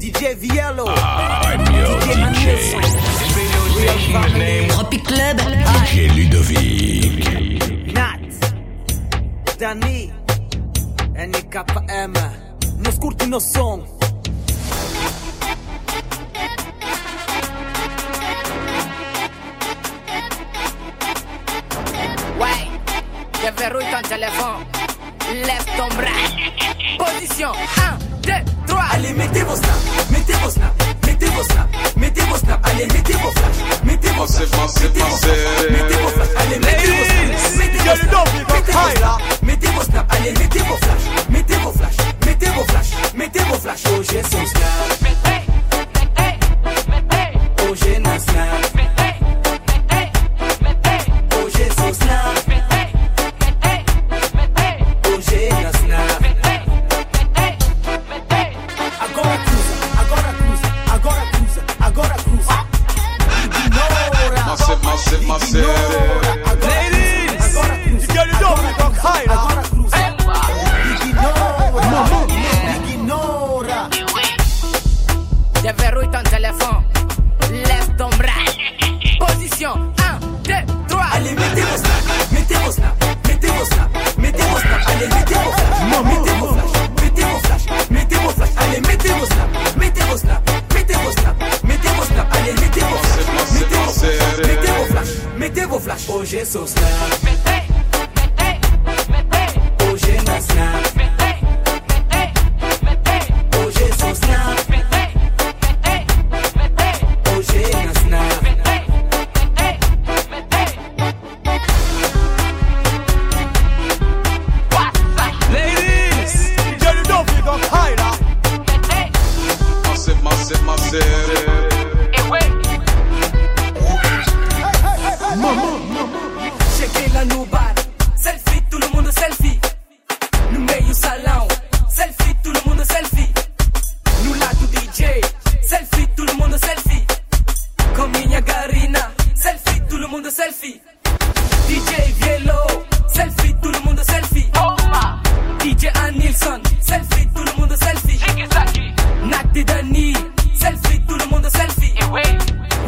DJ Viello. Ah, DJ. DJ. Tropic Club. DJ Ludovic. Nat. Danny. NKM. nos sons Ouais, j'ai verrouille ton téléphone lève ton bras. Position 1, 2, 3. Allez, mettez vos snaps, mettez vos snaps, mettez vos snaps, mettez vos snaps. Allez, mettez vos snaps, mettez vos snaps, mettez vos mettez vos snaps. Allez, mettez vos snaps, mettez vos snaps, mettez vos snaps, mettez vos snaps. Allez, mettez vos flashs, mettez vos flashs, mettez vos flashs, mettez vos flashs. Oh, j'ai snap. Hoje nas Wilson, selfie, tout le monde selfie. Shikisaki, Nati Dani, selfie, tout le monde selfie. Et oui,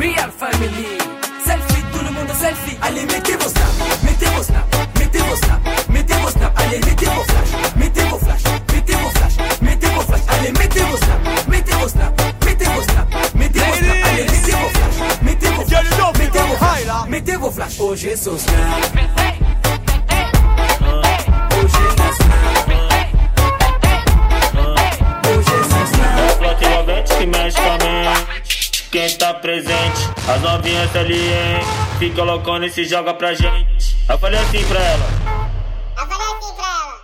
Real Family, selfie, tout le monde selfie. Allez, mettez vos snaps, mettez vos snaps, mettez vos snaps, mettez vos snaps. Allez, mettez vos flashs, mettez vos flashs, mettez vos flashs, mettez vos flashs. Allez, mettez vos snaps, mettez vos snaps, mettez vos snaps, mettez vos snaps. Allez, mettez vos flashs, mettez vos flashs, mettez vos flashs, mettez vos flashs. Oh, j'ai sauce. mexe magicamente. Quem tá presente, as novinhas ali, hein? Fica loucona e se joga pra gente. Eu falei assim pra ela. Eu falei assim pra ela.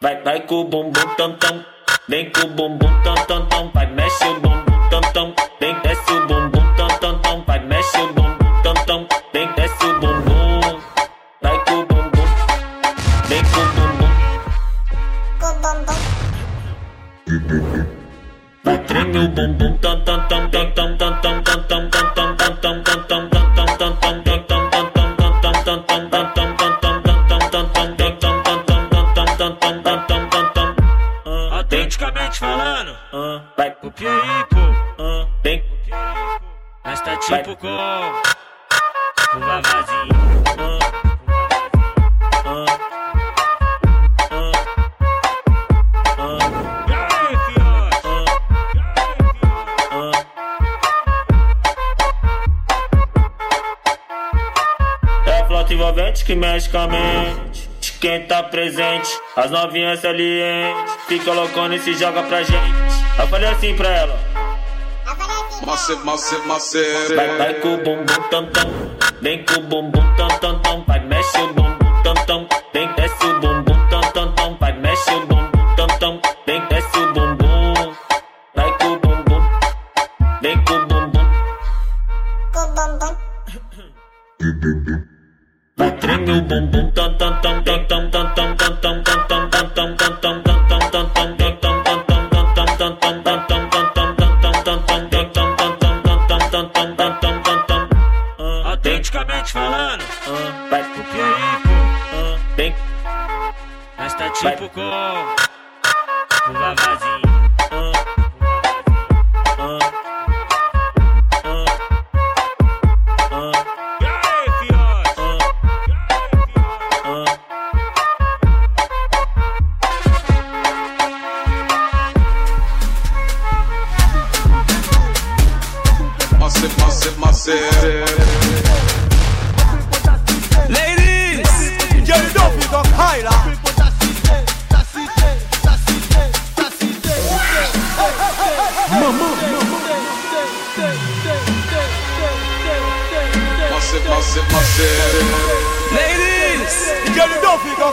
Vai, vai com o bumbum tam tam. Vem com o bumbum tam tam tam. Vai, mexe Kiko, bem. vem. tá tipo com o vavazinho. É ah, envolvente que mexe com a mente. Quem tá presente, as novinhas salientes, fica loucona e se joga pra gente. Eu falei assim pra ela. Macê, macê, macê. Vai, vai com o bumbum tam tam. Vem com o bumbum tam tam tam. Vai, mexe o bumbum tam tam. Vem, desce o bumbum tam tam tam. Vai, mexe o bumbum tam tam. Vem, desce o bumbum. Vai com o bumbum. Vem com o bumbum. Com o bumbum. Vai, treme o bumbum tam tam tam tam tam tam tam tam. Tem. mas tá tipo Vai. com o vavazinho. Massive, massive, massive. Ladies, you got to know if you go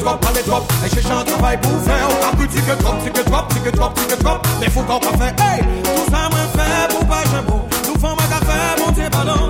Je allez un travail pour faire. On plus de que trop, que trop, que trop, que trop. Mais faut qu'on pas faire. Hey, tout ça m'a fait pour pas jambon. Nous faisons ma café, monter ballon.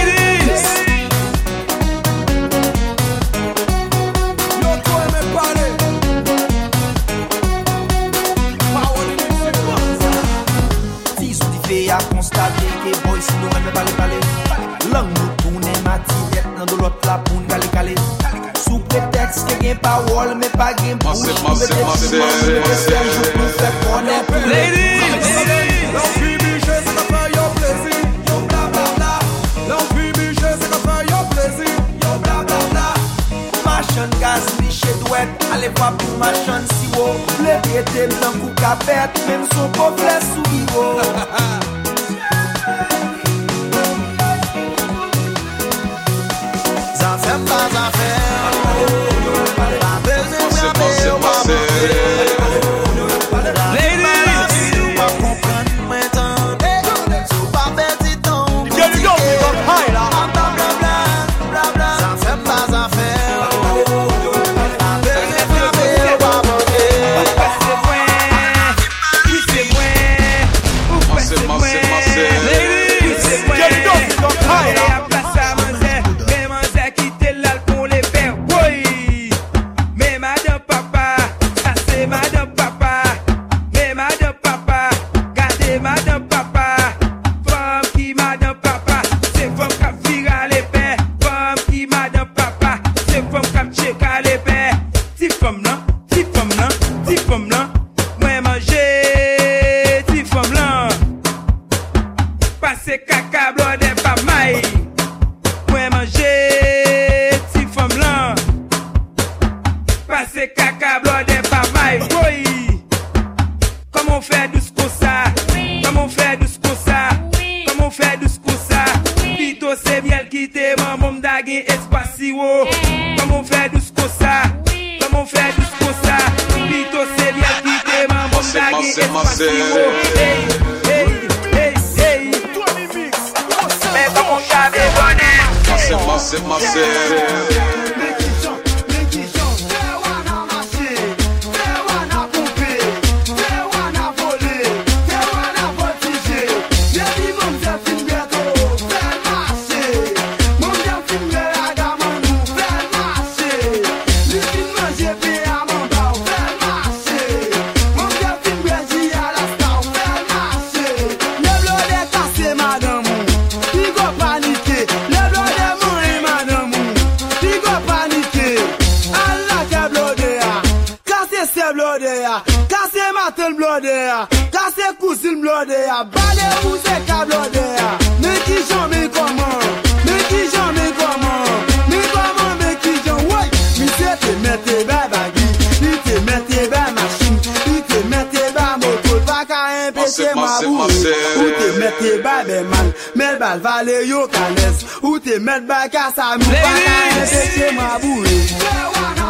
Stade, gey boy, sin do mwen ve pale pale Lang nou tou, nen mati Ket nan do lot la poun, kale kale Sou preteks, ke gen pa wol Me pa gen pou, mwen ve dekse Mwen ve dekse, mwen ve dekse Mwen ve dekse, mwen ve dekse Ladies! Lankvi biche, se ka fay yo plezi Yo bla bla bla Lankvi biche, se ka fay yo plezi Yo bla bla bla Machen gaz, biche duwet Ale vwa pou machen siwo Plebe tem nan kou kapet Men sou pofles sou iwo Ha ha ha Cause I Se kaka blon e pa may Oye Kamo fe duskosa Kamo fe duskosa Kamo fe duskosa Pito se vyal ki te man Mam dag e espasywo Kamo fe duskosa Kamo fe duskosa Pito se vyal ki te man Mam dag e espasywo Hey, hey, hey Mwen kamo chave bonen Mase mase mase Kase kuzil mlo de ya Bade ou se ka blode ya Men ki jan men koman Men ki jan men koman Men koman men ki jan Mise te mette ba bagi Li te mette ba machin Li te mette ba motot Faka enpeche mwa boue Ou te mette ba beman Mel bal vale yo kales Ou te mette ba kasa mou Faka enpeche mwa boue Kase kuzil mlo de ya